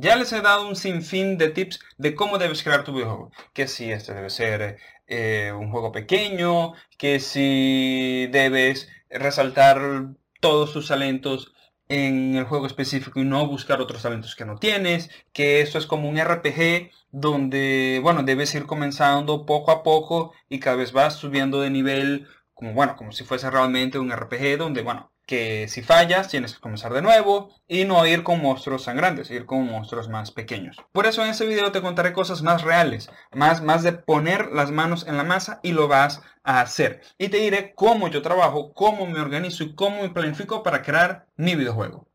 ya les he dado un sinfín de tips de cómo debes crear tu videojuego. Que si este debe ser eh, un juego pequeño, que si debes resaltar todos tus talentos en el juego específico y no buscar otros talentos que no tienes, que esto es como un RPG donde, bueno, debes ir comenzando poco a poco y cada vez vas subiendo de nivel, como, bueno, como si fuese realmente un RPG donde, bueno, que si fallas tienes que comenzar de nuevo y no ir con monstruos sangrantes, ir con monstruos más pequeños. Por eso en este video te contaré cosas más reales, más, más de poner las manos en la masa y lo vas a hacer. Y te diré cómo yo trabajo, cómo me organizo y cómo me planifico para crear mi videojuego.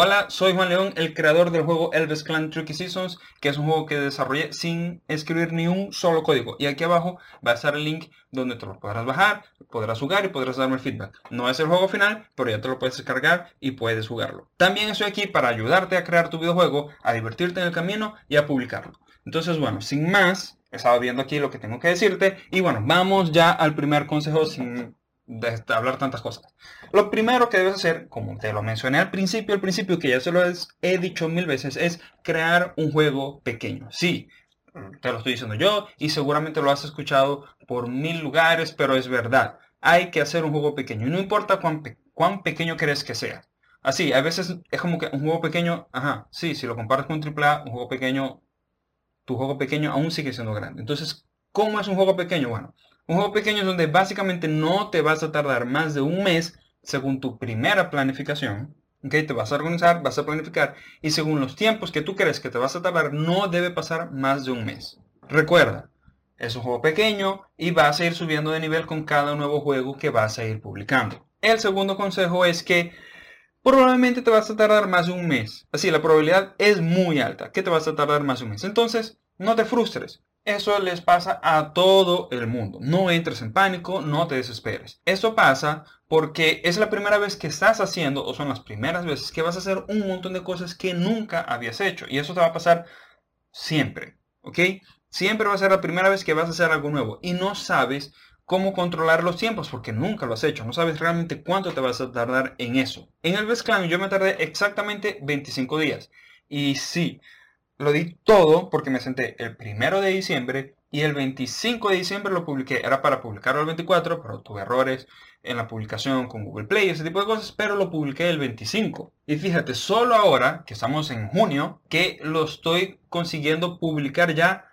Hola, soy Juan León, el creador del juego Elvis Clan Tricky Seasons, que es un juego que desarrollé sin escribir ni un solo código. Y aquí abajo va a estar el link donde te lo podrás bajar, podrás jugar y podrás darme feedback. No es el juego final, pero ya te lo puedes descargar y puedes jugarlo. También estoy aquí para ayudarte a crear tu videojuego, a divertirte en el camino y a publicarlo. Entonces, bueno, sin más, estaba viendo aquí lo que tengo que decirte. Y bueno, vamos ya al primer consejo sin de hablar tantas cosas. Lo primero que debes hacer, como te lo mencioné al principio, al principio que ya se lo he dicho mil veces, es crear un juego pequeño. Sí, te lo estoy diciendo yo y seguramente lo has escuchado por mil lugares, pero es verdad. Hay que hacer un juego pequeño no importa cuán, cuán pequeño crees que sea. Así, a veces es como que un juego pequeño, ajá, sí, si lo comparas con un AAA, un juego pequeño, tu juego pequeño aún sigue siendo grande. Entonces, ¿cómo es un juego pequeño? Bueno, un juego pequeño es donde básicamente no te vas a tardar más de un mes según tu primera planificación. ¿okay? Te vas a organizar, vas a planificar y según los tiempos que tú crees que te vas a tardar no debe pasar más de un mes. Recuerda, es un juego pequeño y vas a ir subiendo de nivel con cada nuevo juego que vas a ir publicando. El segundo consejo es que probablemente te vas a tardar más de un mes. Así, la probabilidad es muy alta que te vas a tardar más de un mes. Entonces, no te frustres. Eso les pasa a todo el mundo. No entres en pánico, no te desesperes. Eso pasa porque es la primera vez que estás haciendo, o son las primeras veces que vas a hacer un montón de cosas que nunca habías hecho. Y eso te va a pasar siempre, ¿ok? Siempre va a ser la primera vez que vas a hacer algo nuevo y no sabes cómo controlar los tiempos porque nunca lo has hecho. No sabes realmente cuánto te vas a tardar en eso. En el Best yo me tardé exactamente 25 días. Y sí, lo di todo porque me senté el primero de diciembre y el 25 de diciembre lo publiqué. Era para publicarlo el 24, pero tuve errores en la publicación con Google Play, ese tipo de cosas, pero lo publiqué el 25. Y fíjate, solo ahora, que estamos en junio, que lo estoy consiguiendo publicar ya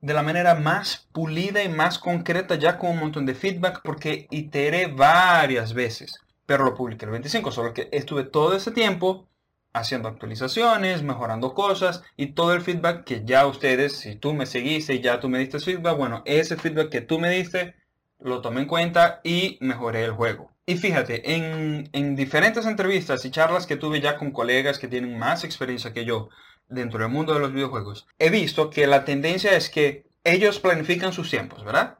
de la manera más pulida y más concreta, ya con un montón de feedback, porque iteré varias veces. Pero lo publiqué el 25, solo que estuve todo ese tiempo haciendo actualizaciones, mejorando cosas y todo el feedback que ya ustedes, si tú me seguiste y ya tú me diste feedback, bueno, ese feedback que tú me diste, lo tomé en cuenta y mejoré el juego. Y fíjate, en, en diferentes entrevistas y charlas que tuve ya con colegas que tienen más experiencia que yo dentro del mundo de los videojuegos, he visto que la tendencia es que ellos planifican sus tiempos, ¿verdad?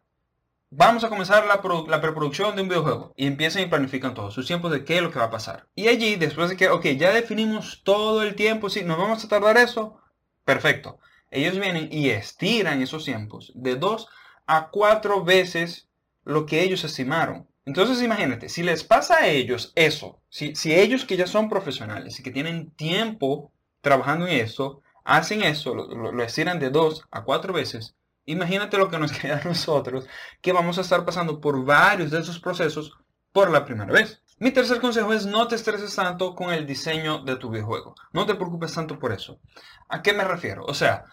Vamos a comenzar la, preproducción de un videojuego. Y empiezan y planifican todos sus tiempos de qué es lo que va a pasar. Y allí, después de que, ok, ya definimos todo el tiempo, si nos vamos a tardar eso, perfecto. Ellos vienen y estiran esos tiempos de dos a cuatro veces lo que ellos estimaron. Entonces imagínate, si les pasa a ellos eso, si, si ellos que ya son profesionales y que tienen tiempo trabajando en eso, hacen eso, lo estiran de dos a cuatro veces, Imagínate lo que nos queda a nosotros, que vamos a estar pasando por varios de esos procesos por la primera vez. Mi tercer consejo es no te estreses tanto con el diseño de tu videojuego. No te preocupes tanto por eso. ¿A qué me refiero? O sea,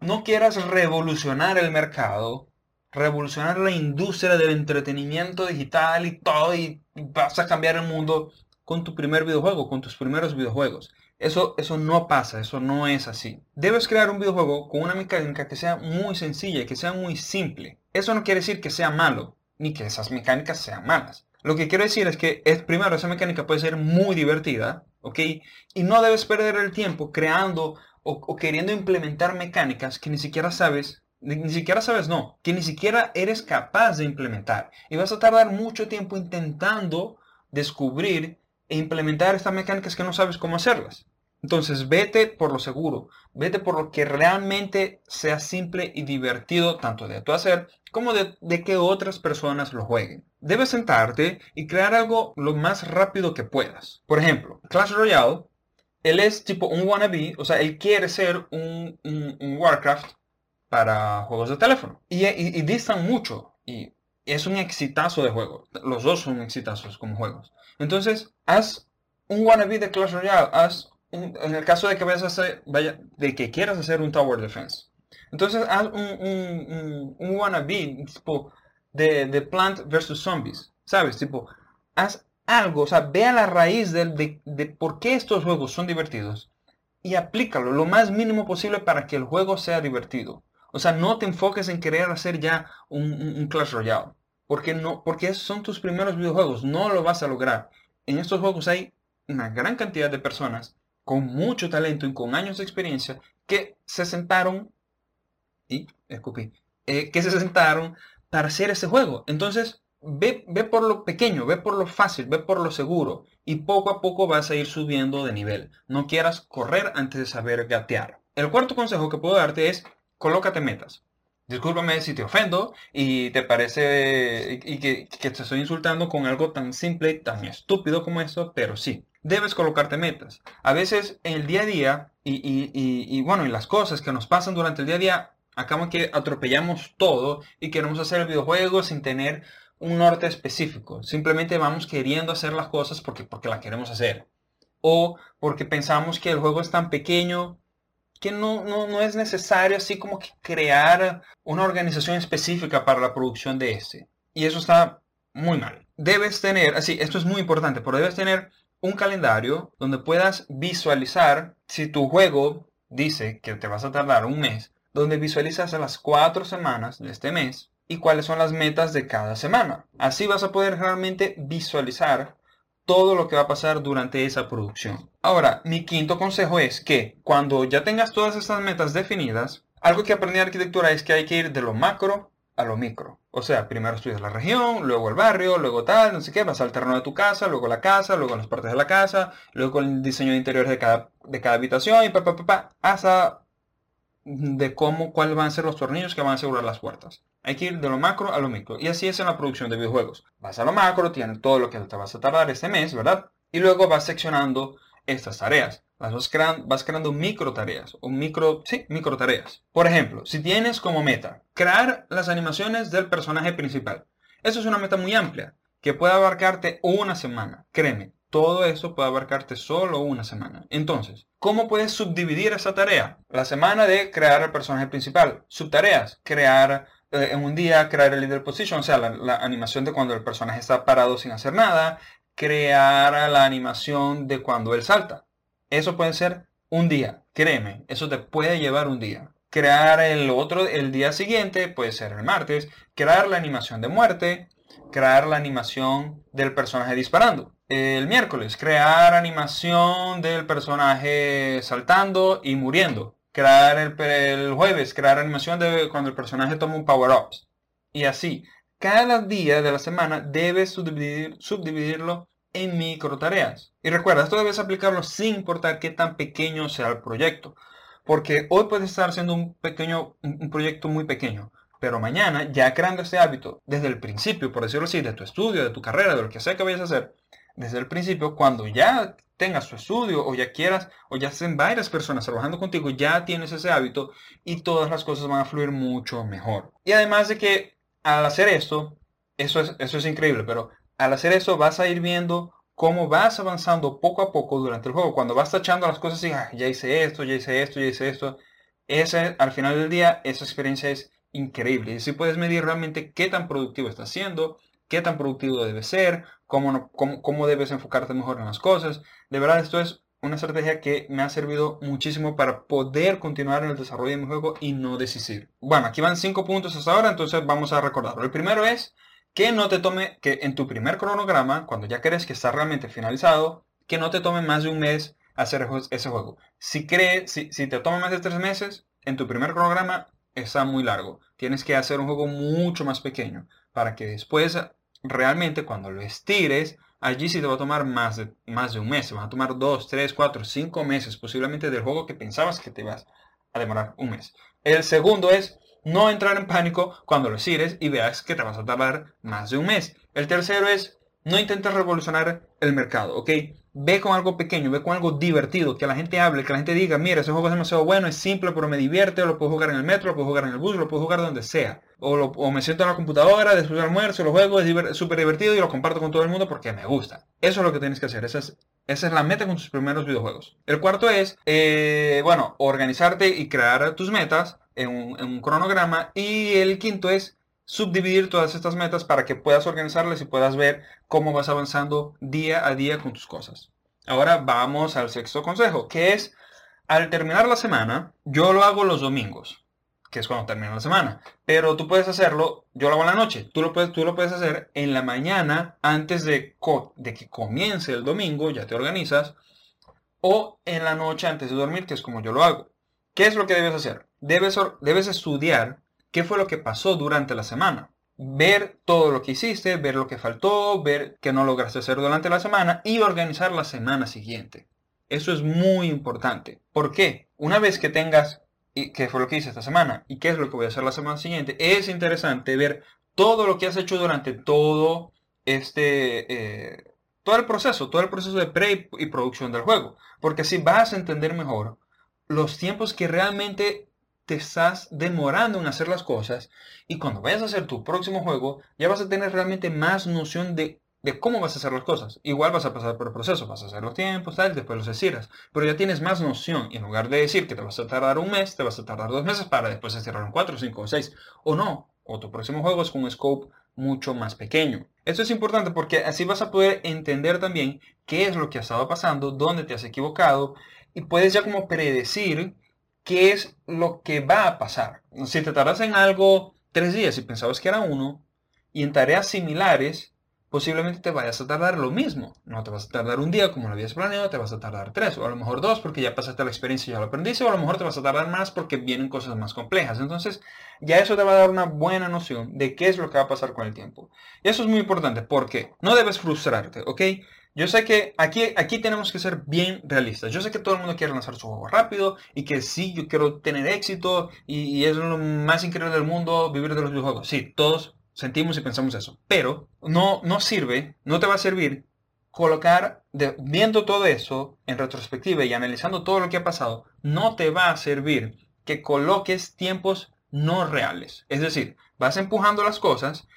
no quieras revolucionar el mercado, revolucionar la industria del entretenimiento digital y todo y vas a cambiar el mundo con tu primer videojuego, con tus primeros videojuegos. Eso, eso no pasa, eso no es así. Debes crear un videojuego con una mecánica que sea muy sencilla y que sea muy simple. Eso no quiere decir que sea malo, ni que esas mecánicas sean malas. Lo que quiero decir es que es, primero esa mecánica puede ser muy divertida, ¿ok? Y no debes perder el tiempo creando o, o queriendo implementar mecánicas que ni siquiera sabes ni siquiera sabes no, que ni siquiera eres capaz de implementar. Y vas a tardar mucho tiempo intentando descubrir e implementar estas mecánicas que no sabes cómo hacerlas. Entonces vete por lo seguro, vete por lo que realmente sea simple y divertido tanto de tu hacer como de, que otras personas lo jueguen. Debes sentarte y crear algo lo más rápido que puedas. Por ejemplo, Clash Royale, él es tipo un wannabe, o sea, él quiere ser un, Warcraft para juegos de teléfono. Y, y, y distan mucho. Y es un exitazo de juego. Los dos son exitazos como juegos. Entonces, haz un wannabe de Clash Royale. Haz en el caso de que vayas a hacer, vaya, de que quieras hacer un Tower Defense. Entonces haz un, un, un, wannabe tipo de, Plant versus Zombies. ¿Sabes? Tipo, haz algo, o sea, ve a la raíz de, de, por qué estos juegos son divertidos y aplícalo lo más mínimo posible para que el juego sea divertido. O sea, no te enfoques en querer hacer ya un, un, Clash Royale. Porque, no, porque son tus primeros videojuegos. No lo vas a lograr. En estos juegos hay una gran cantidad de personas con mucho talento y con años de experiencia que se sentaron y escupí, eh, que se sentaron para hacer ese juego. Entonces, ve, ve por lo pequeño, ve por lo fácil, ve por lo seguro y poco a poco vas a ir subiendo de nivel. No quieras correr antes de saber gatear. El cuarto consejo que puedo darte es colócate metas. Discúlpame si te ofendo y te parece y que, que, te estoy insultando con algo tan simple y tan estúpido como esto, pero sí, debes colocarte metas. A veces en el día a día y, bueno, y las cosas que nos pasan durante el día a día, acabamos que atropellamos todo y queremos hacer el videojuego sin tener un norte específico. Simplemente vamos queriendo hacer las cosas porque, porque las queremos hacer. O porque pensamos que el juego es tan pequeño que no, no, no, es necesario así como que crear una organización específica para la producción de este. Y eso está muy mal. Debes tener, así, esto es muy importante, pero debes tener un calendario donde puedas visualizar si tu juego dice que te vas a tardar un mes, donde visualizas las cuatro semanas de este mes y cuáles son las metas de cada semana. Así vas a poder realmente visualizar todo lo que va a pasar durante esa producción. Ahora, mi quinto consejo es que cuando ya tengas todas estas metas definidas, algo que aprendí en arquitectura es que hay que ir de lo macro a lo micro. O sea, primero estudias la región, luego el barrio, luego tal, no sé qué, vas terreno de tu casa, luego la casa, luego las partes de la casa, luego el diseño de interiores de cada, de cada habitación y pa, pa, pa, pa, hasta de cómo, cuáles van a ser los tornillos que van a asegurar las puertas. Hay que ir de lo macro a lo micro. Y así es en la producción de videojuegos. Vas a lo macro, tienes todo lo que te vas a tardar este mes, ¿verdad? Y luego vas seccionando estas tareas. Vas, creando, vas creando micro tareas. O micro, sí, micro tareas. Por ejemplo, si tienes como meta crear las animaciones del personaje principal. Eso es una meta muy amplia que puede abarcarte una semana. Créeme, todo eso puede abarcarte solo una semana. Entonces, ¿cómo puedes subdividir esa tarea? La semana de crear el personaje principal. Subtareas, crear eh, en un día, crear el leader position, o sea, la, animación de cuando el personaje está parado sin hacer nada. Crear la animación de cuando él salta. Eso puede ser un día. Créeme, eso te puede llevar un día. Crear el otro, el día siguiente, puede ser el martes. Crear la animación de muerte. Crear la animación del personaje disparando el miércoles, crear animación del personaje saltando y muriendo. Crear el, jueves, crear animación de cuando el personaje toma un power-up. Y así, cada día de la semana debes subdividir, subdividirlo en micro tareas. Y recuerda, esto debes aplicarlo sin importar qué tan pequeño sea el proyecto. Porque hoy puedes estar haciendo un pequeño, un proyecto muy pequeño. Pero mañana, ya creando ese hábito desde el principio, por decirlo así, de tu estudio, de tu carrera, de lo que sea que vayas a hacer, desde el principio, cuando ya tengas tu estudio o ya quieras, o ya estén varias personas trabajando contigo, ya tienes ese hábito y todas las cosas van a fluir mucho mejor. Y además de que al hacer esto, eso es, eso es increíble, pero al hacer eso vas a ir viendo cómo vas avanzando poco a poco durante el juego. Cuando vas tachando las cosas y ah, ya hice esto, ya hice esto, ya hice esto, al final del día esa experiencia es increíble. Y así puedes medir realmente qué tan productivo estás siendo, qué tan productivo debe ser, cómo, cómo, debes enfocarte mejor en las cosas. De verdad, esto es una estrategia que me ha servido muchísimo para poder continuar en el desarrollo de mi juego y no desistir. Bueno, aquí van cinco puntos hasta ahora, entonces vamos a recordarlo. El primero es que no te tome, que en tu primer cronograma, cuando ya crees que está realmente finalizado, que no te tome más de un mes hacer ese juego. Si, crees, si, si te toma más de tres meses, en tu primer cronograma está muy largo. Tienes que hacer un juego mucho más pequeño para que después realmente cuando lo estires, allí sí te va a tomar más de, más de un mes. Te va a tomar dos, tres, cuatro, cinco meses posiblemente del juego que pensabas que te ibas a demorar un mes. El segundo es no entrar en pánico cuando lo sires y veas que te vas a tardar más de un mes. El tercero es no intentes revolucionar el mercado, ¿ok? Ve con algo pequeño, ve con algo divertido, que la gente hable, que la gente diga, mira, ese juego es demasiado bueno, es simple, pero me divierte, lo puedo jugar en el metro, lo puedo jugar en el bus, lo puedo jugar donde sea. O, me siento en la computadora, después del almuerzo, lo juego, es súper divertido y lo comparto con todo el mundo porque me gusta. Eso es lo que tienes que hacer, esa es, esa es la meta con tus primeros videojuegos. El cuarto es, eh, bueno, organizarte y crear tus metas en un cronograma. Y el quinto es subdividir todas estas metas para que puedas organizarlas y puedas ver cómo vas avanzando día a día con tus cosas. Ahora vamos al sexto consejo, que es al terminar la semana, yo lo hago los domingos, que es cuando termina la semana. Pero tú puedes hacerlo, yo lo hago en la noche, tú lo puedes, tú lo puedes hacer en la mañana antes de, de que comience el domingo, ya te organizas, o en la noche antes de dormir, que es como yo lo hago. ¿Qué es lo que debes hacer? Debes, debes estudiar qué fue lo que pasó durante la semana. Ver todo lo que hiciste, ver lo que faltó, ver qué no lograste hacer durante la semana y organizar la semana siguiente. Eso es muy importante. ¿Por qué? Una vez que tengas qué fue lo que hice esta semana y qué es lo que voy a hacer la semana siguiente, es interesante ver todo lo que has hecho durante todo este, eh, todo el proceso, todo el proceso de pre y producción del juego. Porque así vas a entender mejor los tiempos que realmente te estás demorando en hacer las cosas y cuando vayas a hacer tu próximo juego ya vas a tener realmente más noción de, cómo vas a hacer las cosas. Igual vas a pasar por el proceso, vas a hacer los tiempos, tal, después los deciras, pero ya tienes más noción y en lugar de decir que te vas a tardar un mes, te vas a tardar dos meses para después cerrar en cuatro, cinco o seis o no, o tu próximo juego es con un scope mucho más pequeño. Esto es importante porque así vas a poder entender también qué es lo que ha estado pasando, dónde te has equivocado y puedes ya como predecir qué es lo que va a pasar. Si te tardas en algo tres días y pensabas que era uno, y en tareas similares, posiblemente te vayas a tardar lo mismo. No te vas a tardar un día como lo habías planeado, te vas a tardar tres, o a lo mejor dos porque ya pasaste la experiencia y ya lo aprendiste, o a lo mejor te vas a tardar más porque vienen cosas más complejas. Entonces, ya eso te va a dar una buena noción de qué es lo que va a pasar con el tiempo. Y eso es muy importante porque no debes frustrarte, ¿ok? Yo sé que aquí, aquí tenemos que ser bien realistas. Yo sé que todo el mundo quiere lanzar su juego rápido y que sí, yo quiero tener éxito y, es lo más increíble del mundo vivir de los videojuegos. Sí, todos sentimos y pensamos eso. Pero no, no sirve, no te va a servir colocar, viendo todo eso en retrospectiva y analizando todo lo que ha pasado, no te va a servir que coloques tiempos no reales. Es decir, vas empujando las cosas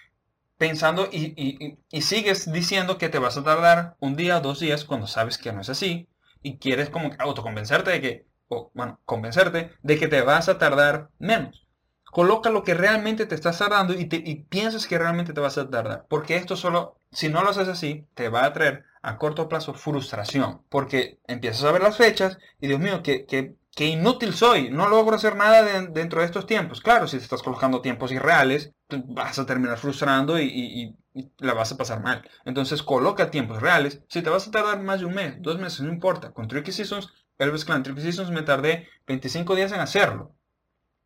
pensando y, sigues diciendo que te vas a tardar un día, dos días, cuando sabes que no es así, y quieres como autoconvencerte de que, o bueno, convencerte de que te vas a tardar menos. Coloca lo que realmente te estás tardando y, te, piensas que realmente te vas a tardar. Porque esto solo, si no lo haces así, te va a traer a corto plazo frustración. Porque empiezas a ver las fechas y Dios mío, que qué inútil soy, no logro hacer nada dentro de estos tiempos. Claro, si te estás colocando tiempos irreales, vas a terminar frustrando y, la vas a pasar mal. Entonces coloca tiempos reales. Si te vas a tardar más de un mes, dos meses, no importa. Con Tricky Seasons, Elvis Clan Tricky Seasons me tardé 25 días en hacerlo.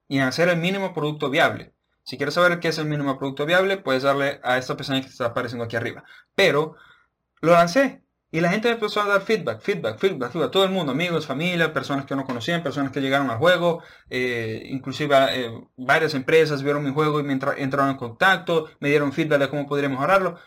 Y en hacer el mínimo producto viable. Si quieres saber qué es el mínimo producto viable, puedes darle a esta pestaña que te está apareciendo aquí arriba. Pero lo lancé. Y la gente empezó a dar feedback, feedback, feedback, feedback. Todo el mundo, amigos, familia, personas que no conocían, personas que llegaron al juego. Eh, inclusive eh, varias empresas vieron mi juego y me entraron en contacto, me dieron feedback de cómo podría mejorarlo.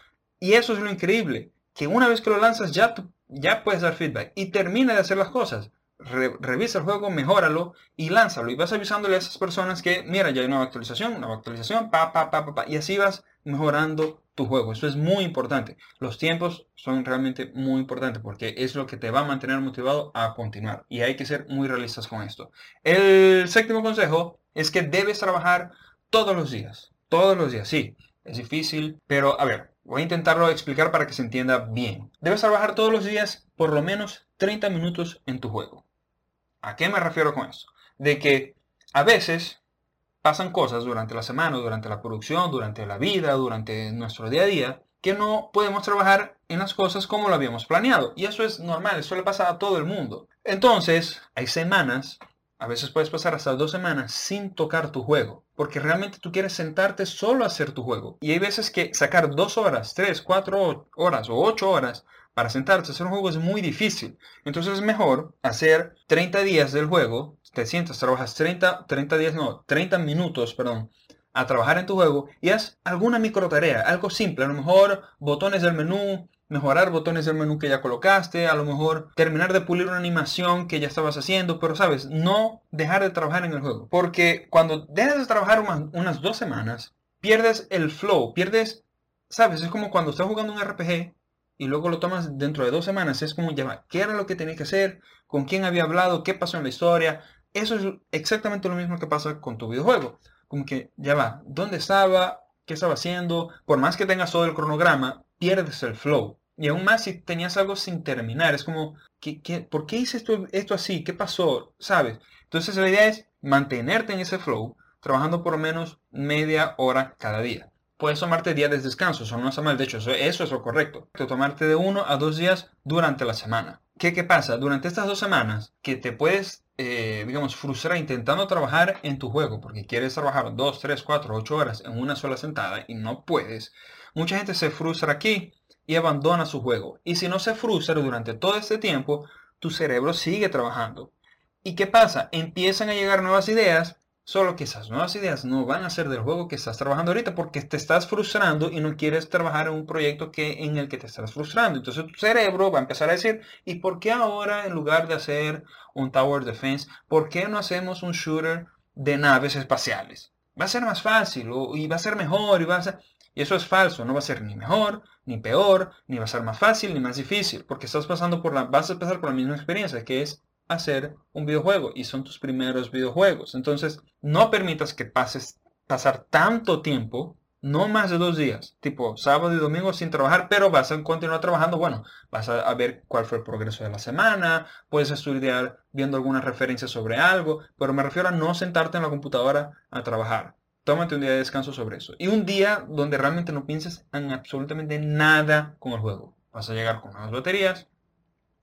Y eso es lo increíble, que una vez que lo lanzas ya, ya puedes dar feedback y termina de hacer las cosas. revisa el juego, mejóralo y lánzalo. Y vas avisándole a esas personas que, mira, ya hay una actualización, una actualización, pa, pa, pa, pa, pa. Y así vas mejorando tu juego. Eso es muy importante. Los tiempos son realmente muy importantes porque es lo que te va a mantener motivado a continuar. Y hay que ser muy realistas con esto. El séptimo consejo es que debes trabajar todos los días. Todos los días, sí. Es difícil, pero a ver, voy a intentarlo explicar para que se entienda bien. Debes trabajar todos los días por lo menos 30 minutos en tu juego. ¿A qué me refiero con eso? De que a veces pasan cosas durante la semana, durante la producción, durante la vida, durante nuestro día a día, que no podemos trabajar en las cosas como lo habíamos planeado. Y eso es normal, eso le pasa a todo el mundo. Entonces, hay semanas A veces puedes pasar hasta dos semanas sin tocar tu juego, porque realmente tú quieres sentarte solo a hacer tu juego. Y hay veces que sacar dos horas, tres, cuatro horas o ocho horas para sentarse a hacer un juego es muy difícil. Entonces es mejor hacer 30 días del juego, te sientas, trabajas 30, 30 días, no, 30 minutos, perdón, a trabajar en tu juego y haz alguna micro tarea, algo simple, a lo mejor botones del menú, mejorar botones del menú que ya colocaste, a lo mejor terminar de pulir una animación que ya estabas haciendo, pero sabes, no dejar de trabajar en el juego. Porque cuando dejas de trabajar unas, dos semanas, pierdes el flow, pierdes, sabes, es como cuando estás jugando un RPG y luego lo tomas dentro de dos semanas, es como ya ¿qué era lo que tenía que hacer? ¿Con quién había hablado? ¿Qué pasó en la historia? Eso es exactamente lo mismo que pasa con tu videojuego. Como que ya va, ¿dónde estaba? ¿Qué estaba haciendo? Por más que tengas todo el cronograma, pierdes el flow. Y aún más si tenías algo sin terminar. Es como, ¿qué, por qué hice esto, esto así? ¿Qué pasó? ¿Sabes? Entonces la idea es mantenerte en ese flow, trabajando por menos media hora cada día. Puedes tomarte días de descanso, eso no está mal. De hecho, eso, eso es lo correcto. Tomarte de uno a dos días durante la semana. ¿Qué, ¿Qué pasa? Durante estas dos semanas que te puedes, eh, digamos, frustrar intentando trabajar en tu juego, porque quieres trabajar dos, tres, cuatro, ocho horas en una sola sentada y no puedes, mucha gente se frustra aquí y abandona su juego. Y si no se frustra durante todo este tiempo, tu cerebro sigue trabajando. ¿Y qué pasa? Empiezan a llegar nuevas ideas, solo que esas nuevas ideas no van a ser del juego que estás trabajando ahorita porque te estás frustrando y no quieres trabajar en un proyecto que, en el que te estás frustrando. Entonces tu cerebro va a empezar a decir, ¿y por qué ahora en lugar de hacer un Tower Defense, por qué no hacemos un shooter de naves espaciales? Va a ser más fácil y va a ser mejor y va a ser... Y eso es falso, no va a ser ni mejor, ni peor, ni va a ser más fácil, ni más difícil, porque estás pasando por la, vas a pasar por la misma experiencia, que es hacer un videojuego, y son tus primeros videojuegos. Entonces, no permitas que pases, pasar tanto tiempo, no más de dos días, tipo sábado y domingo sin trabajar, pero vas a continuar trabajando, bueno, vas a, ver cuál fue el progreso de la semana, puedes estudiar viendo alguna referencia sobre algo, pero me refiero a no sentarte en la computadora a trabajar tómate un día de descanso sobre eso. Y un día donde realmente no pienses en absolutamente nada con el juego. Vas a llegar con nuevas baterías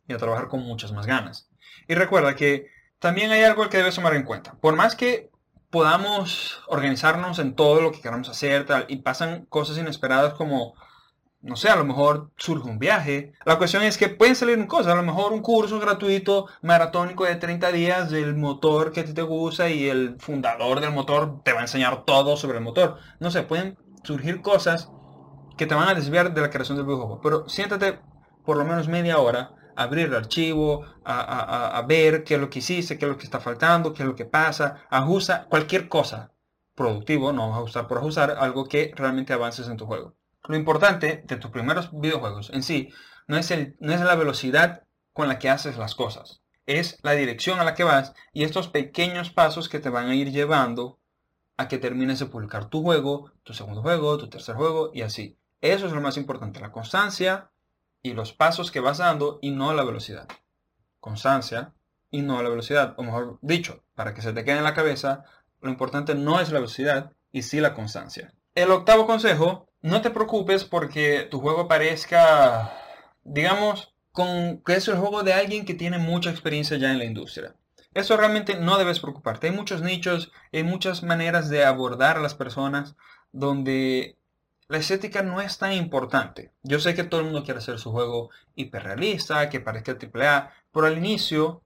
y a trabajar con muchas más ganas. Y recuerda que también hay algo que debes tomar en cuenta. Por más que podamos organizarnos en todo lo que queramos hacer tal, y pasan cosas inesperadas como no sé, a lo mejor surge un viaje. La cuestión es que pueden salir cosas, a lo mejor un curso gratuito maratónico de 30 días del motor que a ti te gusta y el fundador del motor te va a enseñar todo sobre el motor. No sé, pueden surgir cosas que te van a desviar de la creación del videojuego. Pero siéntate por lo menos media hora, abrir el archivo, a, a ver qué es lo que hiciste, qué es lo que está faltando, qué es lo que pasa, ajusta cualquier cosa productivo, no ajustar por ajustar, algo que realmente avances en tu juego. Lo importante de tus primeros videojuegos en sí no es, el, no es la velocidad con la que haces las cosas, es la dirección a la que vas y estos pequeños pasos que te van a ir llevando a que termines de publicar tu juego, tu segundo juego, tu tercer juego y así. Eso es lo más importante, la constancia y los pasos que vas dando y no la velocidad. Constancia y no la velocidad. O mejor dicho, para que se te quede en la cabeza, lo importante no es la velocidad y sí la constancia. El octavo consejo no te preocupes porque tu juego parezca, digamos, con que es el juego de alguien que tiene mucha experiencia ya en la industria. Eso realmente no debes preocuparte. Hay muchos nichos, hay muchas maneras de abordar a las personas donde la estética no es tan importante. Yo sé que todo el mundo quiere hacer su juego hiperrealista, que parezca AAA, pero al inicio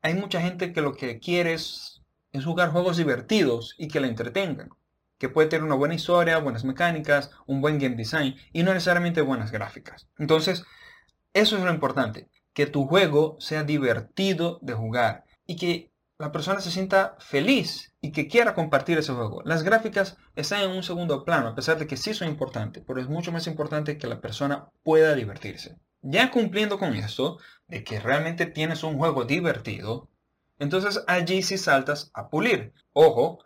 hay mucha gente que lo que quiere es, es jugar juegos divertidos y que le entretengan que puede tener una buena historia, buenas mecánicas, un buen game design y no necesariamente buenas gráficas. Entonces, eso es lo importante, que tu juego sea divertido de jugar y que la persona se sienta feliz y que quiera compartir ese juego. Las gráficas están en un segundo plano, a pesar de que sí son importantes, pero es mucho más importante que la persona pueda divertirse. Ya cumpliendo con esto, de que realmente tienes un juego divertido, entonces allí sí saltas a pulir. Ojo,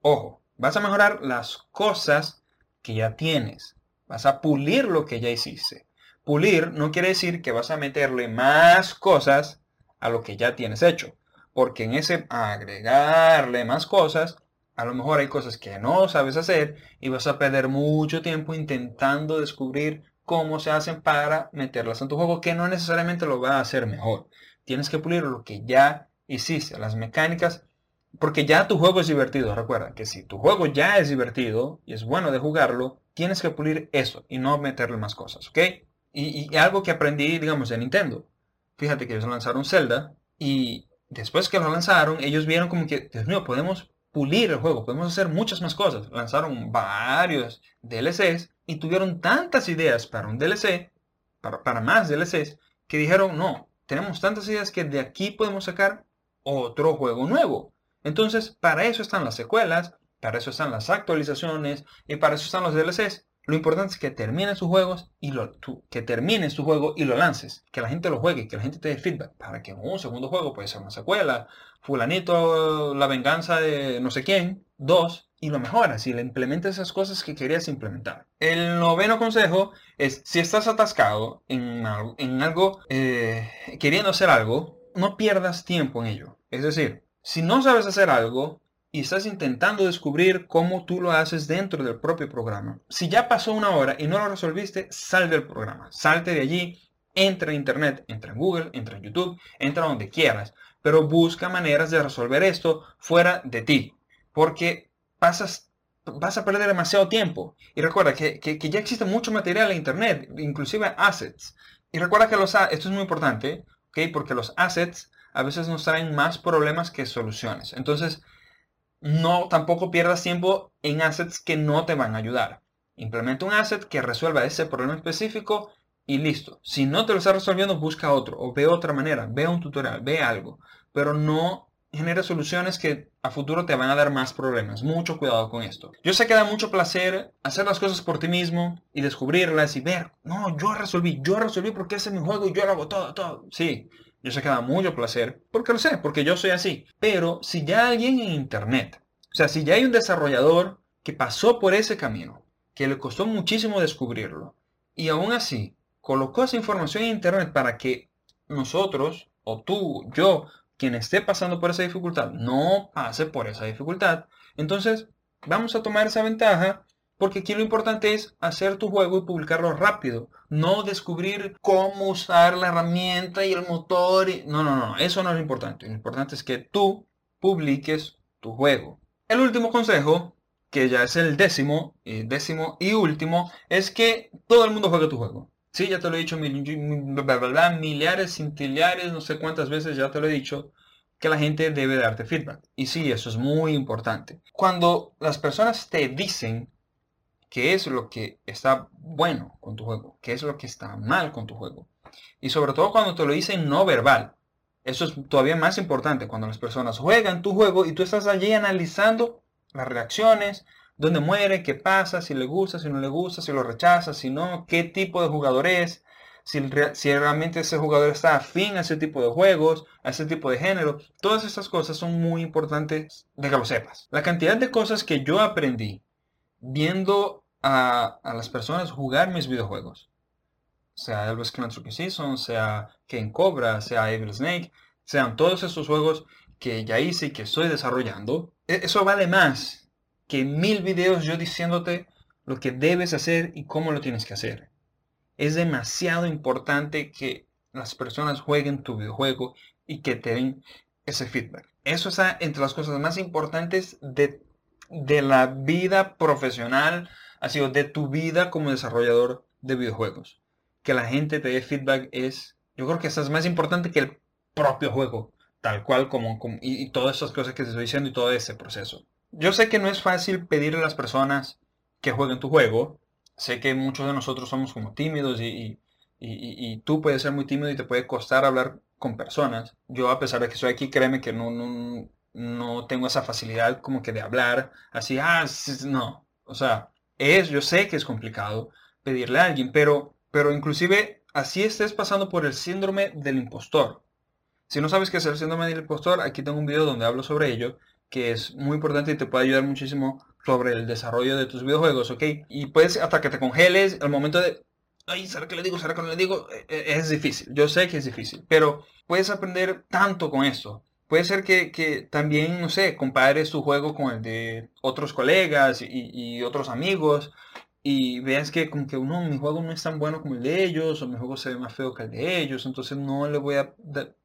ojo, Vas a mejorar las cosas que ya tienes. Vas a pulir lo que ya hiciste. Pulir no quiere decir que vas a meterle más cosas a lo que ya tienes hecho. Porque en ese agregarle más cosas, a lo mejor hay cosas que no sabes hacer y vas a perder mucho tiempo intentando descubrir cómo se hacen para meterlas en tu juego, que no necesariamente lo va a hacer mejor. Tienes que pulir lo que ya hiciste las mecánicas, porque ya tu juego es divertido. Recuerda que si tu juego ya es divertido y es bueno de jugarlo, tienes que pulir eso y no meterle más cosas, ¿ok? Y, algo que aprendí, digamos, de Nintendo. Fíjate que ellos lanzaron Zelda y después que lo lanzaron, ellos vieron como que, Dios mío, podemos pulir el juego, podemos hacer muchas más cosas. Lanzaron varios DLCs y tuvieron tantas ideas para un DLC, para, para más DLCs, que dijeron, no, tenemos tantas ideas que de aquí podemos sacar otro juego nuevo. Entonces, para eso están las secuelas, para eso están las actualizaciones y para eso están los DLCs. Lo importante es que termines tus juegos y lo, que termines tu juego y lo lances. Que la gente lo juegue, que la gente te dé feedback. Para que un segundo juego puede ser una secuela. Fulanito, la venganza de no sé quién. Dos. Y lo mejoras y le implementas esas cosas que querías implementar. El noveno consejo es, si estás atascado en, en algo, eh, queriendo hacer algo, no pierdas tiempo en ello. Es decir, si no sabes hacer algo, y estás intentando descubrir cómo tú lo haces dentro del propio programa. Si ya pasó una hora y no lo resolviste, sal del programa, salte de allí, entra en internet, entra en Google, entra en YouTube, entra donde quieras, pero busca maneras de resolver esto fuera de ti, porque pasas vas a perder demasiado tiempo. Y recuerda que, ya existe mucho material en Internet, inclusive assets. Y recuerda que los, esto es muy importante, ¿okay? porque los assets a veces nos traen más problemas que soluciones. Entonces, no tampoco pierdas tiempo en assets que no te van a ayudar. Implementa un asset que resuelva ese problema específico y listo. Si no te lo está resolviendo, busca otro o ve otra manera, ve un tutorial, ve algo. Pero no genere soluciones que a futuro te van a dar más problemas. Mucho cuidado con esto. Yo sé que da mucho placer hacer las cosas por ti mismo y descubrirlas y ver, no, yo resolví, yo resolví porque ese es mi juego y yo lo hago todo, todo. Sí, yo sé que da mucho placer, porque lo sé, porque yo soy así. Pero si ya alguien en Internet, o sea, si ya hay un desarrollador que pasó por ese camino, que le costó muchísimo descubrirlo, y aún así colocó esa información en Internet para que nosotros, o tú, yo, quien esté pasando por esa dificultad, no pase por esa dificultad, entonces vamos a tomar esa ventaja porque aquí lo importante es hacer tu juego y publicarlo rápido. No descubrir cómo usar la herramienta y el motor. No, no, no. Eso no es lo importante. Lo importante es que tú publiques tu juego. El último consejo, que ya es el décimo, y décimo y último, es que todo el mundo juegue tu juego. Sí, ya te lo he dicho mil, millares, cintillares, no sé cuántas veces ya te lo he dicho, que la gente debe darte feedback. Y sí, eso es muy importante. Cuando las personas te dicen qué es lo que está bueno con tu juego, qué es lo que está mal con tu juego. Y sobre todo cuando te lo dicen no verbal. Eso es todavía más importante, cuando las personas juegan tu juego y tú estás allí analizando las reacciones, dónde muere, qué pasa, si le gusta, si no le gusta, si lo rechaza, si no, qué tipo de jugador es, si, si realmente ese jugador está afín a ese tipo de juegos, a ese tipo de género. Todas estas cosas son muy importantes de que lo sepas. La cantidad de cosas que yo aprendí viendo a, las personas jugar mis videojuegos. Sea Elvis Clan Season, sea Ken Cobra, sea Evil Snake, sean todos esos juegos que ya hice y que estoy desarrollando. E, eso vale más que mil videos yo diciéndote lo que debes hacer y cómo lo tienes que hacer. Es demasiado importante que las personas jueguen tu videojuego y que te den ese feedback. Eso está entre las cosas más importantes de, de la vida profesional ha sido de tu vida como desarrollador de videojuegos. Que la gente te dé feedback es, yo creo que eso es más importante que el propio juego, tal cual como, y, todas esas cosas que te estoy diciendo y todo ese proceso. Yo sé que no es fácil pedirle a las personas que jueguen tu juego. Sé que muchos de nosotros somos como tímidos y, y, tú puedes ser muy tímido y te puede costar hablar con personas. Yo a pesar de que estoy aquí, créeme que no, no, no tengo esa facilidad como que de hablar así, ah, no. O sea, es, yo sé que es complicado pedirle a alguien, pero, pero inclusive así estés pasando por el síndrome del impostor. Si no sabes qué es el síndrome del impostor, aquí tengo un video donde hablo sobre ello, que es muy importante y te puede ayudar muchísimo sobre el desarrollo de tus videojuegos, ¿ok? Y puedes hasta que te congeles, al momento de, ay, ¿será que le digo? ¿Será que no le digo? E, e, es difícil, yo sé que es difícil, pero puedes aprender tanto con esto. Puede ser que, también, no sé, compares tu juego con el de otros colegas y, otros amigos y veas que como que uno, mi juego no es tan bueno como el de ellos, o mi juego se ve más feo que el de ellos, entonces no le voy a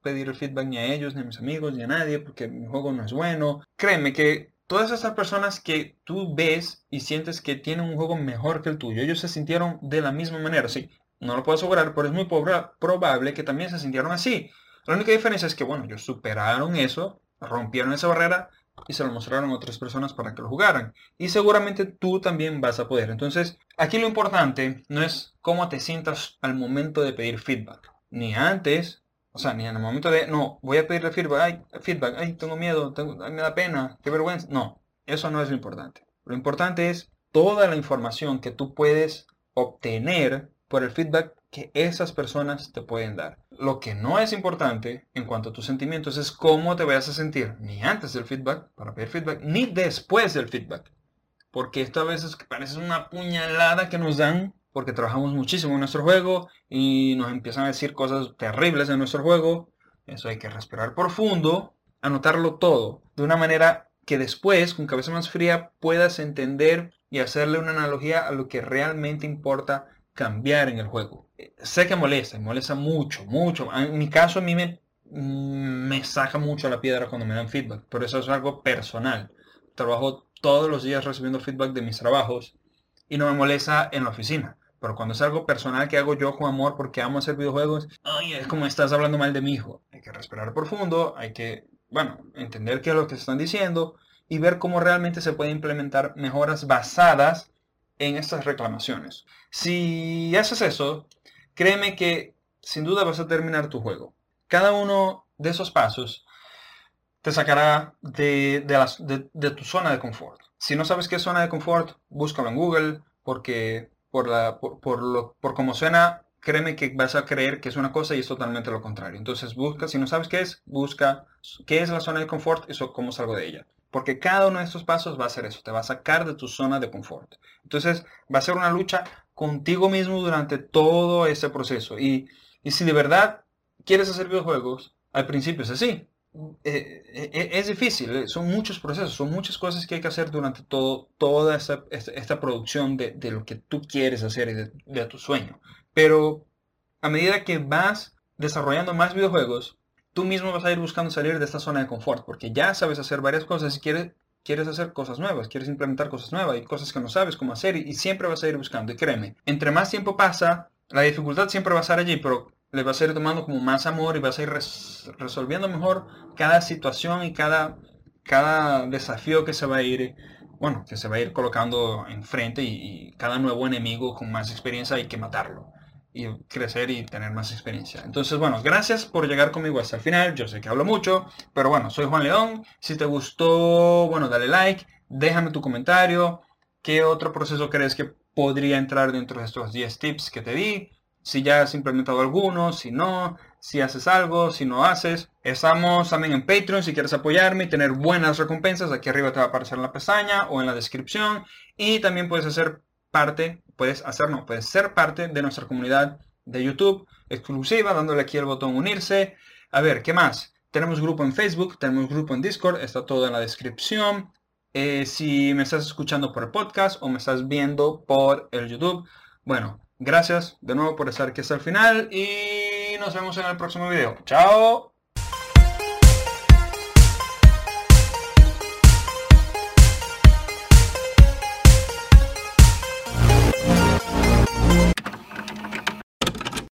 pedir el feedback ni a ellos, ni a mis amigos, ni a nadie, porque mi juego no es bueno. Créeme que todas esas personas que tú ves y sientes que tienen un juego mejor que el tuyo, ellos se sintieron de la misma manera, sí. No lo puedo asegurar, pero es muy probable que también se sintieron así. La única diferencia es que, bueno, ellos superaron eso, rompieron esa barrera y se lo mostraron a otras personas para que lo jugaran. Y seguramente tú también vas a poder. Entonces, aquí lo importante no es cómo te sientas al momento de pedir feedback. Ni antes, o sea, ni en el momento de, no, voy a pedirle feedback, ay, feedback, ay, tengo miedo, me da pena, qué vergüenza. No, eso no es lo importante. Lo importante es toda la información que tú puedes obtener por el feedback que esas personas te pueden dar. Lo que no es importante en cuanto a tus sentimientos es cómo te vayas a sentir, ni antes del feedback, para pedir feedback, ni después del feedback. Porque esto a veces parece una puñalada que nos dan porque trabajamos muchísimo en nuestro juego y nos empiezan a decir cosas terribles en nuestro juego. Eso hay que respirar profundo, anotarlo todo de una manera que después, con cabeza más fría, puedas entender y hacerle una analogía a lo que realmente importa cambiar en el juego. Sé que molesta, molesta mucho, mucho. En mi caso a mí me, mm, me saca mucho la piedra cuando me dan feedback, pero eso es algo personal. Trabajo todos los días recibiendo feedback de mis trabajos y no me molesta en la oficina. Pero cuando es algo personal que hago yo con amor porque amo hacer videojuegos, ay, es como estás hablando mal de mi hijo. Hay que respirar profundo, hay que, bueno, entender qué es lo que están diciendo y ver cómo realmente se puede implementar mejoras basadas en estas reclamaciones. Si haces eso, créeme que sin duda vas a terminar tu juego. Cada uno de esos pasos te sacará de, de, tu zona de confort. Si no sabes qué es zona de confort, búscalo en Google, porque por, la, por, lo, por cómo suena, créeme que vas a creer que es una cosa y es totalmente lo contrario. Entonces busca, si no sabes qué es, busca qué es la zona de confort y cómo salgo de ella. Porque cada uno de estos pasos va a ser eso, te va a sacar de tu zona de confort. Entonces va a ser una lucha contigo mismo durante todo ese proceso. Y, si de verdad quieres hacer videojuegos, al principio es así. Eh, eh, es difícil, eh, son muchos procesos, son muchas cosas que hay que hacer durante todo, toda esta, producción de, lo que tú quieres hacer y de tu sueño. Pero a medida que vas desarrollando más videojuegos, tú mismo vas a ir buscando salir de esta zona de confort, porque ya sabes hacer varias cosas y quieres, quieres hacer cosas nuevas, quieres implementar cosas nuevas y cosas que no sabes cómo hacer y, siempre vas a ir buscando. Y créeme, entre más tiempo pasa, la dificultad siempre va a estar allí, pero le vas a ir tomando como más amor y vas a ir resolviendo mejor cada situación y cada, cada desafío que se va a ir bueno, que se va a ir colocando enfrente y, y cada nuevo enemigo con más experiencia hay que matarlo y crecer y tener más experiencia. Entonces, bueno, gracias por llegar conmigo hasta el final. Yo sé que hablo mucho, pero bueno, soy Juan León. Si te gustó, bueno, dale like, déjame tu comentario. ¿Qué otro proceso crees que podría entrar dentro de estos 10 tips que te di? Si ya has implementado alguno, si no, si haces algo, si no haces. Estamos también en Patreon si quieres apoyarme y tener buenas recompensas. Aquí arriba te va a aparecer la pestaña o en la descripción. Y también puedes hacer parte, puedes hacerlo, puedes ser parte de nuestra comunidad de YouTube exclusiva, dándole aquí el botón unirse. A ver, ¿qué más? Tenemos grupo en Facebook, tenemos grupo en Discord, está todo en la descripción. Eh, si me estás escuchando por el podcast o me estás viendo por el YouTube, bueno, gracias de nuevo por estar aquí hasta el final y nos vemos en el próximo video. ¡Chao!